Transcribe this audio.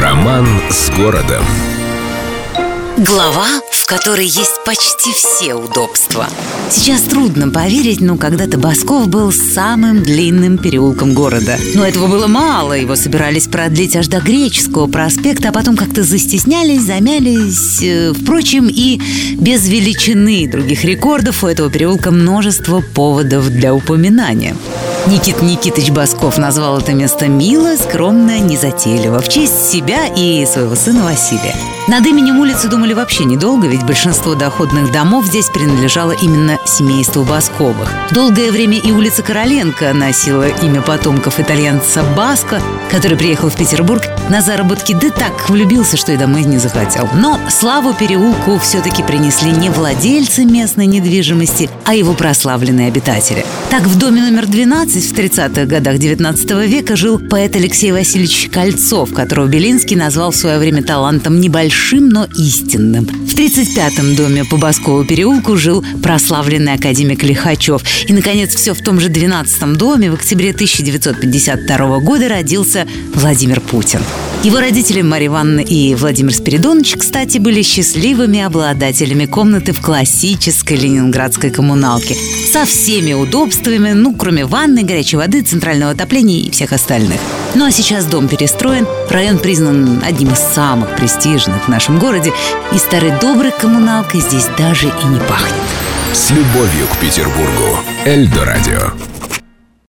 Роман с городом. Глава, в которой есть почти все удобства. Сейчас трудно поверить, но когда-то Басков был самым длинным переулком города. Но этого было мало, его собирались продлить аж до Греческого проспекта, а потом как-то застеснялись, замялись. Э, Впрочем, и без величины других рекордов у этого переулка множество поводов для упоминания. Никит Никитыч Басков назвал это место мило, скромно, незатейливо, в честь себя и своего сына Василия. Над именем улицы думали вообще недолго, ведь большинство доходных домов здесь принадлежало именно семейству Басковых. Долгое время и улица Короленко носила имя потомков итальянца Баско, который приехал в Петербург на заработки, да так влюбился, что и домой не захотел. Но славу переулку все-таки принесли не владельцы местной недвижимости, а его прославленные обитатели. Так в доме номер 12 в 30-х годах 19 века жил поэт Алексей Васильевич Кольцов, которого Белинский назвал в свое время талантом небольшим, но истинным. В 35-м доме по Баскову переулку жил прославленный академик Лихачев. И, наконец, все в том же 12-м доме в октябре 1952 года родился Владимир Путин. Его родители Марья Ивановна и Владимир Спиридонович, кстати, были счастливыми обладателями комнаты в классической ленинградской коммуналке со всеми удобствами, ну, кроме ванны, горячей воды, центрального отопления и всех остальных. Ну а сейчас дом перестроен, район признан одним из самых престижных в нашем городе, и старой доброй коммуналкой здесь даже и не пахнет. С любовью к Петербургу. Эльдо радио.